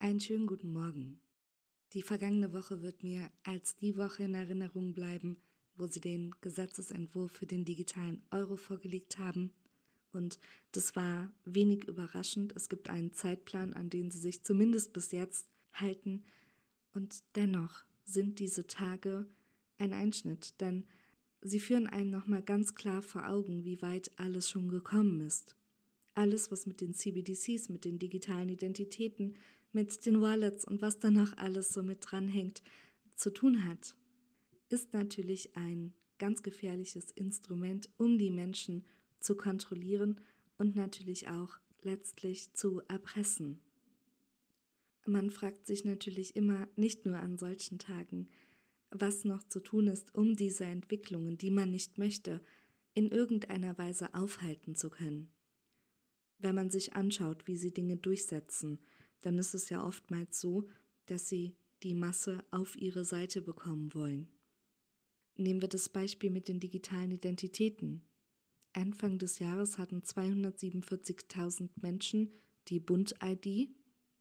Einen schönen guten Morgen. Die vergangene Woche wird mir als die Woche in Erinnerung bleiben, wo Sie den Gesetzesentwurf für den digitalen Euro vorgelegt haben. Und das war wenig überraschend. Es gibt einen Zeitplan, an den Sie sich zumindest bis jetzt halten. Und dennoch sind diese Tage ein Einschnitt, denn sie führen einem nochmal ganz klar vor Augen, wie weit alles schon gekommen ist. Alles, was mit den CBDCs, mit den digitalen Identitäten, mit den Wallets und was da noch alles so mit dranhängt, zu tun hat, ist natürlich ein ganz gefährliches Instrument, um die Menschen zu kontrollieren und natürlich auch letztlich zu erpressen. Man fragt sich natürlich immer, nicht nur an solchen Tagen, was noch zu tun ist, um diese Entwicklungen, die man nicht möchte, in irgendeiner Weise aufhalten zu können. Wenn man sich anschaut, wie sie Dinge durchsetzen, dann ist es ja oftmals so, dass sie die Masse auf ihre Seite bekommen wollen. Nehmen wir das Beispiel mit den digitalen Identitäten. Anfang des Jahres hatten 247.000 Menschen die Bund-ID,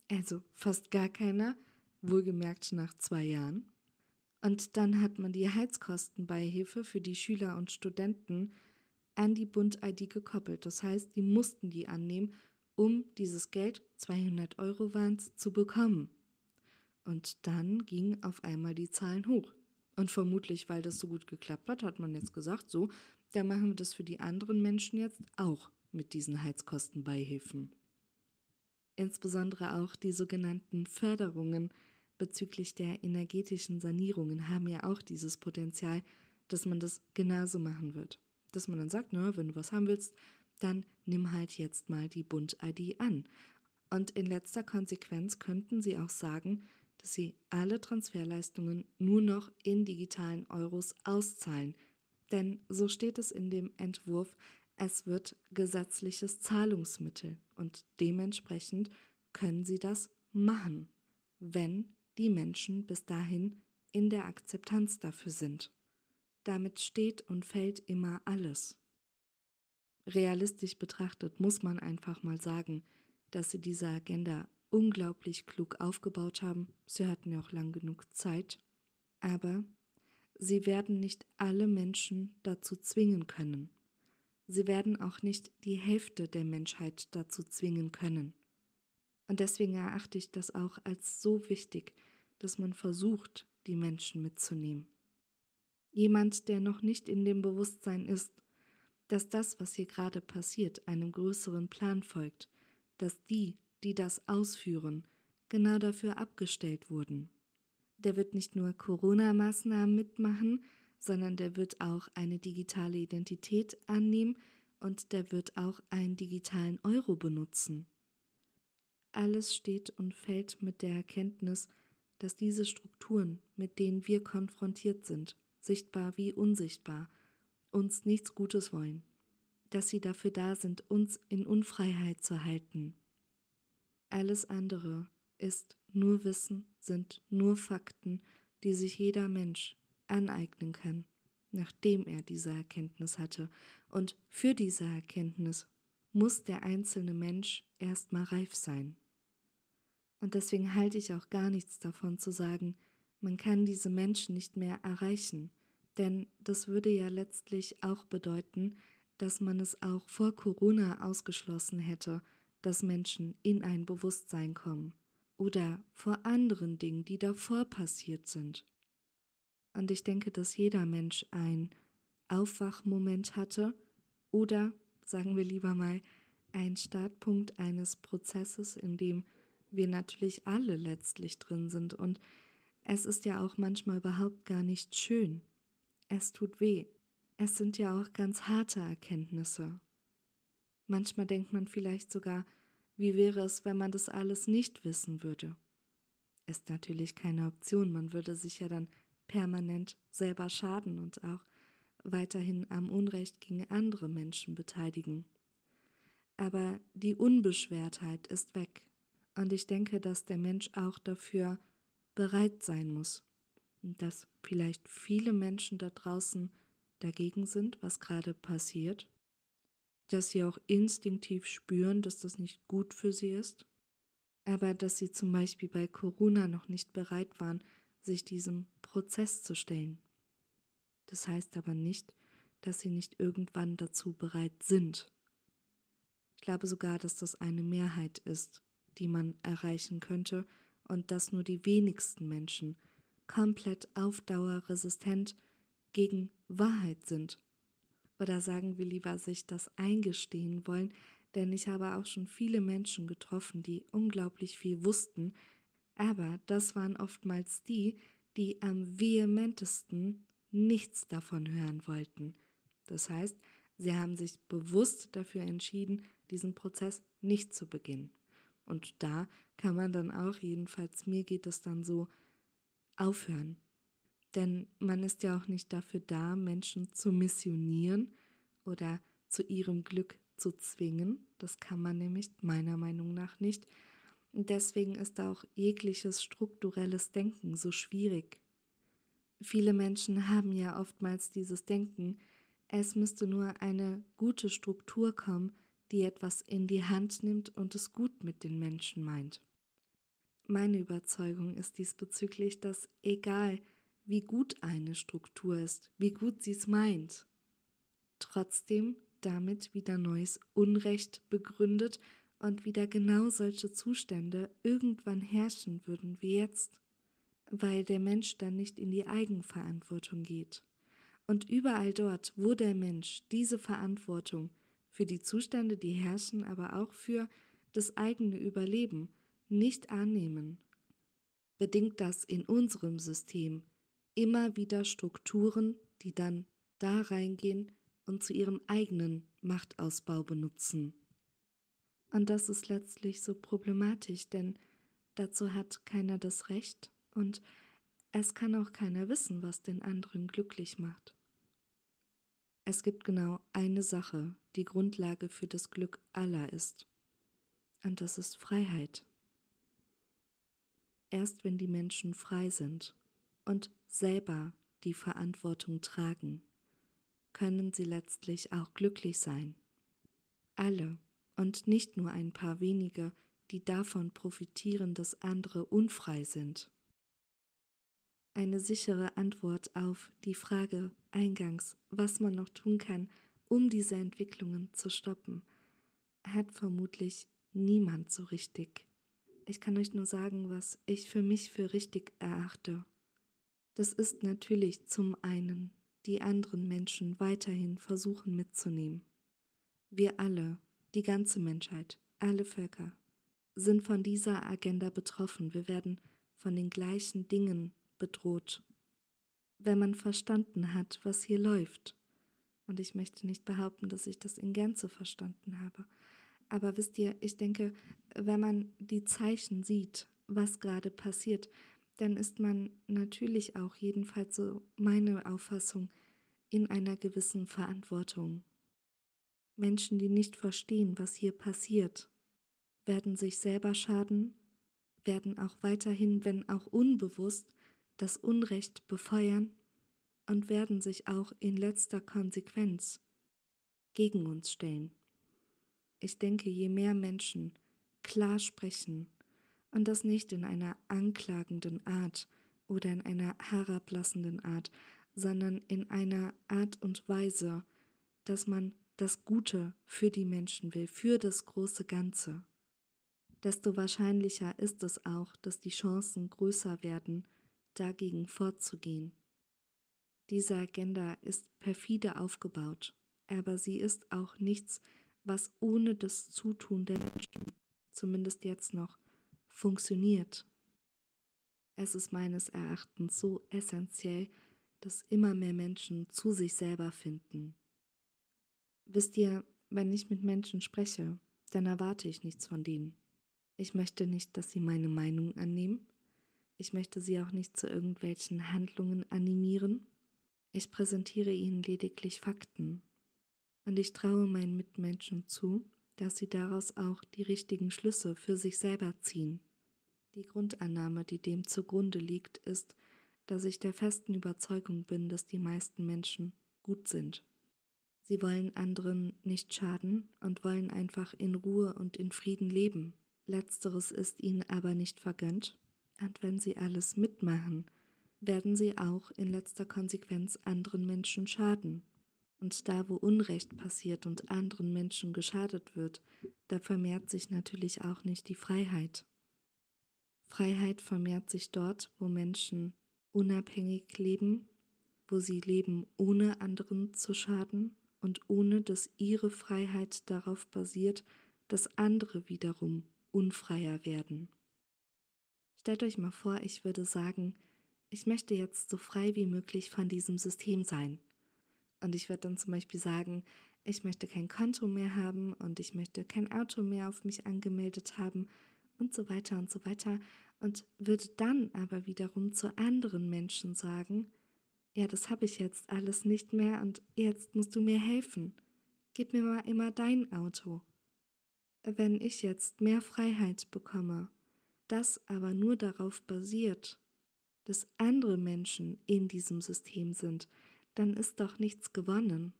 also fast gar keiner, wohlgemerkt nach zwei Jahren. Und dann hat man die Heizkostenbeihilfe für die Schüler und Studenten an die Bund-ID gekoppelt. Das heißt, die mussten die annehmen um dieses Geld, 200 Euro waren es, zu bekommen. Und dann gingen auf einmal die Zahlen hoch. Und vermutlich, weil das so gut geklappt hat, hat man jetzt gesagt, so, dann machen wir das für die anderen Menschen jetzt auch mit diesen Heizkostenbeihilfen. Insbesondere auch die sogenannten Förderungen bezüglich der energetischen Sanierungen haben ja auch dieses Potenzial, dass man das genauso machen wird. Dass man dann sagt, na, wenn du was haben willst, dann nimm halt jetzt mal die Bund-ID an. Und in letzter Konsequenz könnten Sie auch sagen, dass Sie alle Transferleistungen nur noch in digitalen Euros auszahlen. Denn so steht es in dem Entwurf, es wird gesetzliches Zahlungsmittel und dementsprechend können Sie das machen, wenn die Menschen bis dahin in der Akzeptanz dafür sind. Damit steht und fällt immer alles realistisch betrachtet muss man einfach mal sagen, dass sie diese Agenda unglaublich klug aufgebaut haben. Sie hatten ja auch lang genug Zeit. Aber sie werden nicht alle Menschen dazu zwingen können. Sie werden auch nicht die Hälfte der Menschheit dazu zwingen können. Und deswegen erachte ich das auch als so wichtig, dass man versucht, die Menschen mitzunehmen. Jemand, der noch nicht in dem Bewusstsein ist, dass das, was hier gerade passiert, einem größeren Plan folgt, dass die, die das ausführen, genau dafür abgestellt wurden. Der wird nicht nur Corona-Maßnahmen mitmachen, sondern der wird auch eine digitale Identität annehmen und der wird auch einen digitalen Euro benutzen. Alles steht und fällt mit der Erkenntnis, dass diese Strukturen, mit denen wir konfrontiert sind, sichtbar wie unsichtbar, uns nichts Gutes wollen, dass sie dafür da sind, uns in Unfreiheit zu halten. Alles andere ist nur Wissen, sind nur Fakten, die sich jeder Mensch aneignen kann, nachdem er diese Erkenntnis hatte. Und für diese Erkenntnis muss der einzelne Mensch erstmal reif sein. Und deswegen halte ich auch gar nichts davon zu sagen, man kann diese Menschen nicht mehr erreichen, denn das würde ja letztlich auch bedeuten, dass man es auch vor Corona ausgeschlossen hätte, dass Menschen in ein Bewusstsein kommen oder vor anderen Dingen, die davor passiert sind. Und ich denke, dass jeder Mensch ein Aufwachmoment hatte oder, sagen wir lieber mal, ein Startpunkt eines Prozesses, in dem wir natürlich alle letztlich drin sind. Und es ist ja auch manchmal überhaupt gar nicht schön. Es tut weh. Es sind ja auch ganz harte Erkenntnisse. Manchmal denkt man vielleicht sogar, wie wäre es, wenn man das alles nicht wissen würde? Ist natürlich keine Option, man würde sich ja dann permanent selber schaden und auch weiterhin am Unrecht gegen andere Menschen beteiligen. Aber die Unbeschwertheit ist weg und ich denke, dass der Mensch auch dafür bereit sein muss dass vielleicht viele Menschen da draußen dagegen sind, was gerade passiert, dass sie auch instinktiv spüren, dass das nicht gut für sie ist. aber dass sie zum Beispiel bei Corona noch nicht bereit waren, sich diesem Prozess zu stellen. Das heißt aber nicht, dass sie nicht irgendwann dazu bereit sind. Ich glaube sogar, dass das eine Mehrheit ist, die man erreichen könnte und dass nur die wenigsten Menschen komplett auf Dauer resistent gegen Wahrheit sind. Oder sagen wir lieber, sich das eingestehen wollen, denn ich habe auch schon viele Menschen getroffen, die unglaublich viel wussten, aber das waren oftmals die, die am vehementesten nichts davon hören wollten. Das heißt, sie haben sich bewusst dafür entschieden, diesen Prozess nicht zu beginnen. Und da kann man dann auch, jedenfalls mir geht es dann so, aufhören. Denn man ist ja auch nicht dafür da, Menschen zu missionieren oder zu ihrem Glück zu zwingen. Das kann man nämlich meiner Meinung nach nicht. Und deswegen ist auch jegliches strukturelles Denken so schwierig. Viele Menschen haben ja oftmals dieses Denken, es müsste nur eine gute Struktur kommen, die etwas in die Hand nimmt und es gut mit den Menschen meint. Meine Überzeugung ist diesbezüglich, dass egal wie gut eine Struktur ist, wie gut sie es meint, trotzdem damit wieder neues Unrecht begründet und wieder genau solche Zustände irgendwann herrschen würden wie jetzt, weil der Mensch dann nicht in die Eigenverantwortung geht. Und überall dort, wo der Mensch diese Verantwortung für die Zustände, die herrschen, aber auch für das eigene Überleben nicht annehmen, bedingt das in unserem System immer wieder Strukturen, die dann da reingehen und zu ihrem eigenen Machtausbau benutzen. Und das ist letztlich so problematisch, denn dazu hat keiner das Recht und es kann auch keiner wissen, was den anderen glücklich macht. Es gibt genau eine Sache, die Grundlage für das Glück aller ist, und das ist Freiheit. Erst wenn die Menschen frei sind und selber die Verantwortung tragen, können sie letztlich auch glücklich sein. Alle und nicht nur ein paar wenige, die davon profitieren, dass andere unfrei sind. Eine sichere Antwort auf die Frage eingangs, was man noch tun kann, um diese Entwicklungen zu stoppen, hat vermutlich niemand so richtig. Ich kann euch nur sagen, was ich für mich für richtig erachte. Das ist natürlich zum einen die anderen Menschen weiterhin versuchen mitzunehmen. Wir alle, die ganze Menschheit, alle Völker, sind von dieser Agenda betroffen. Wir werden von den gleichen Dingen bedroht. Wenn man verstanden hat, was hier läuft, und ich möchte nicht behaupten, dass ich das in Gänze verstanden habe, aber wisst ihr, ich denke, wenn man die Zeichen sieht, was gerade passiert, dann ist man natürlich auch, jedenfalls so meine Auffassung, in einer gewissen Verantwortung. Menschen, die nicht verstehen, was hier passiert, werden sich selber schaden, werden auch weiterhin, wenn auch unbewusst, das Unrecht befeuern und werden sich auch in letzter Konsequenz gegen uns stellen. Ich denke, je mehr Menschen klar sprechen, und das nicht in einer anklagenden Art oder in einer herablassenden Art, sondern in einer Art und Weise, dass man das Gute für die Menschen will, für das große Ganze, desto wahrscheinlicher ist es auch, dass die Chancen größer werden, dagegen vorzugehen. Diese Agenda ist perfide aufgebaut, aber sie ist auch nichts, was ohne das Zutun der Menschen, zumindest jetzt noch, funktioniert. Es ist meines Erachtens so essentiell, dass immer mehr Menschen zu sich selber finden. Wisst ihr, wenn ich mit Menschen spreche, dann erwarte ich nichts von denen. Ich möchte nicht, dass sie meine Meinung annehmen. Ich möchte sie auch nicht zu irgendwelchen Handlungen animieren. Ich präsentiere ihnen lediglich Fakten. Und ich traue meinen Mitmenschen zu, dass sie daraus auch die richtigen Schlüsse für sich selber ziehen. Die Grundannahme, die dem zugrunde liegt, ist, dass ich der festen Überzeugung bin, dass die meisten Menschen gut sind. Sie wollen anderen nicht schaden und wollen einfach in Ruhe und in Frieden leben. Letzteres ist ihnen aber nicht vergönnt, und wenn sie alles mitmachen, werden sie auch in letzter Konsequenz anderen Menschen schaden. Und da, wo Unrecht passiert und anderen Menschen geschadet wird, da vermehrt sich natürlich auch nicht die Freiheit. Freiheit vermehrt sich dort, wo Menschen unabhängig leben, wo sie leben, ohne anderen zu schaden und ohne dass ihre Freiheit darauf basiert, dass andere wiederum unfreier werden. Stellt euch mal vor, ich würde sagen, ich möchte jetzt so frei wie möglich von diesem System sein. Und ich würde dann zum Beispiel sagen, ich möchte kein Konto mehr haben und ich möchte kein Auto mehr auf mich angemeldet haben und so weiter und so weiter und würde dann aber wiederum zu anderen Menschen sagen, ja, das habe ich jetzt alles nicht mehr und jetzt musst du mir helfen. Gib mir mal immer dein Auto. Wenn ich jetzt mehr Freiheit bekomme, das aber nur darauf basiert, dass andere Menschen in diesem System sind, dann ist doch nichts gewonnen.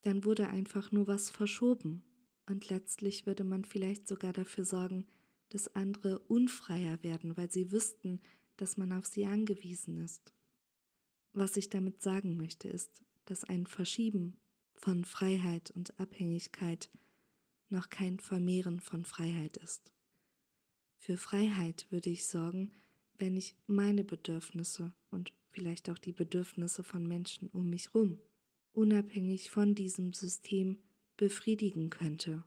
Dann wurde einfach nur was verschoben. Und letztlich würde man vielleicht sogar dafür sorgen, dass andere unfreier werden, weil sie wüssten, dass man auf sie angewiesen ist. Was ich damit sagen möchte, ist, dass ein Verschieben von Freiheit und Abhängigkeit noch kein Vermehren von Freiheit ist. Für Freiheit würde ich sorgen, wenn ich meine Bedürfnisse und vielleicht auch die Bedürfnisse von Menschen um mich herum, unabhängig von diesem System befriedigen könnte,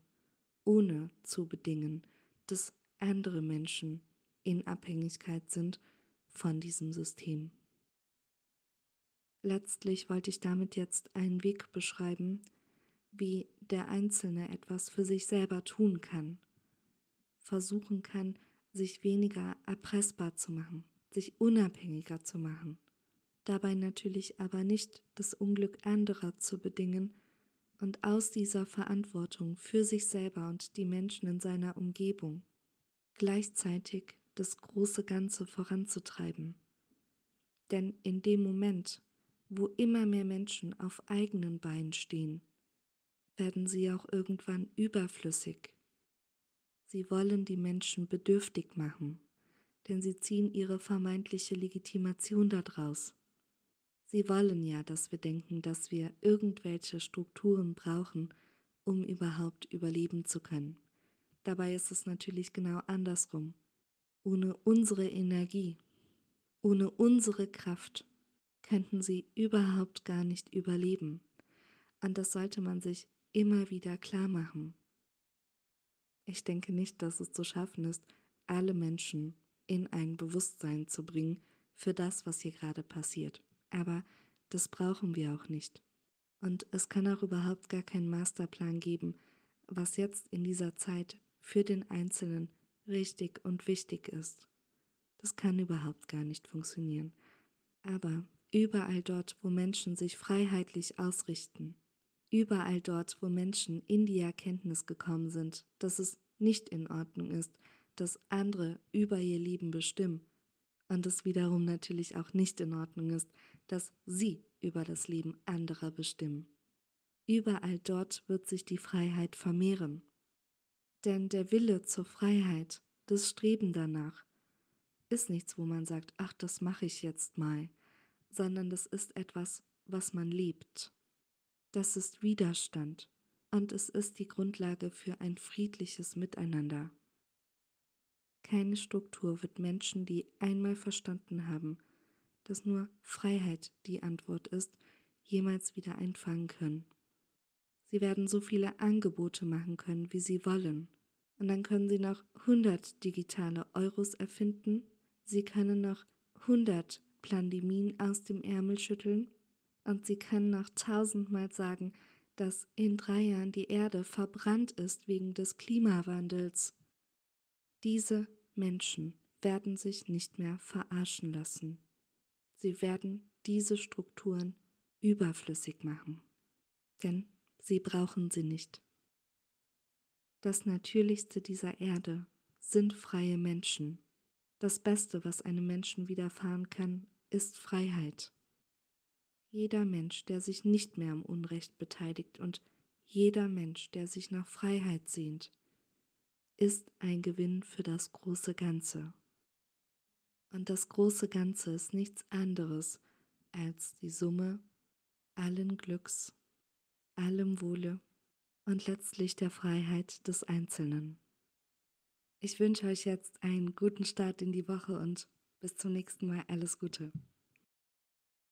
ohne zu bedingen, dass andere Menschen in Abhängigkeit sind von diesem System. Letztlich wollte ich damit jetzt einen Weg beschreiben, wie der Einzelne etwas für sich selber tun kann, versuchen kann, sich weniger erpressbar zu machen, sich unabhängiger zu machen, dabei natürlich aber nicht das Unglück anderer zu bedingen und aus dieser Verantwortung für sich selber und die Menschen in seiner Umgebung gleichzeitig das große Ganze voranzutreiben. Denn in dem Moment, wo immer mehr Menschen auf eigenen Beinen stehen, werden sie auch irgendwann überflüssig. Sie wollen die Menschen bedürftig machen, denn sie ziehen ihre vermeintliche Legitimation daraus. Sie wollen ja, dass wir denken, dass wir irgendwelche Strukturen brauchen, um überhaupt überleben zu können. Dabei ist es natürlich genau andersrum. Ohne unsere Energie, ohne unsere Kraft könnten sie überhaupt gar nicht überleben. Und das sollte man sich immer wieder klar machen. Ich denke nicht, dass es zu schaffen ist, alle Menschen in ein Bewusstsein zu bringen für das, was hier gerade passiert. Aber das brauchen wir auch nicht. Und es kann auch überhaupt gar keinen Masterplan geben, was jetzt in dieser Zeit für den Einzelnen richtig und wichtig ist. Das kann überhaupt gar nicht funktionieren. Aber überall dort, wo Menschen sich freiheitlich ausrichten, überall dort, wo Menschen in die Erkenntnis gekommen sind, dass es nicht in Ordnung ist, dass andere über ihr Leben bestimmen und es wiederum natürlich auch nicht in Ordnung ist, dass sie über das Leben anderer bestimmen. Überall dort wird sich die Freiheit vermehren denn der Wille zur Freiheit, das Streben danach, ist nichts, wo man sagt, ach, das mache ich jetzt mal, sondern das ist etwas, was man lebt. Das ist Widerstand und es ist die Grundlage für ein friedliches Miteinander. Keine Struktur wird Menschen, die einmal verstanden haben, dass nur Freiheit die Antwort ist, jemals wieder einfangen können. Sie werden so viele Angebote machen können, wie sie wollen. Und dann können Sie noch 100 digitale Euros erfinden. Sie können noch 100 Plandemien aus dem Ärmel schütteln. Und Sie können noch tausendmal sagen, dass in drei Jahren die Erde verbrannt ist wegen des Klimawandels. Diese Menschen werden sich nicht mehr verarschen lassen. Sie werden diese Strukturen überflüssig machen, denn sie brauchen sie nicht. Das Natürlichste dieser Erde sind freie Menschen. Das Beste, was einem Menschen widerfahren kann, ist Freiheit. Jeder Mensch, der sich nicht mehr am Unrecht beteiligt und jeder Mensch, der sich nach Freiheit sehnt, ist ein Gewinn für das große Ganze. Und das große Ganze ist nichts anderes als die Summe allen Glücks, allem Wohle und letztlich der Freiheit des Einzelnen. Ich wünsche euch jetzt einen guten Start in die Woche und bis zum nächsten Mal alles Gute.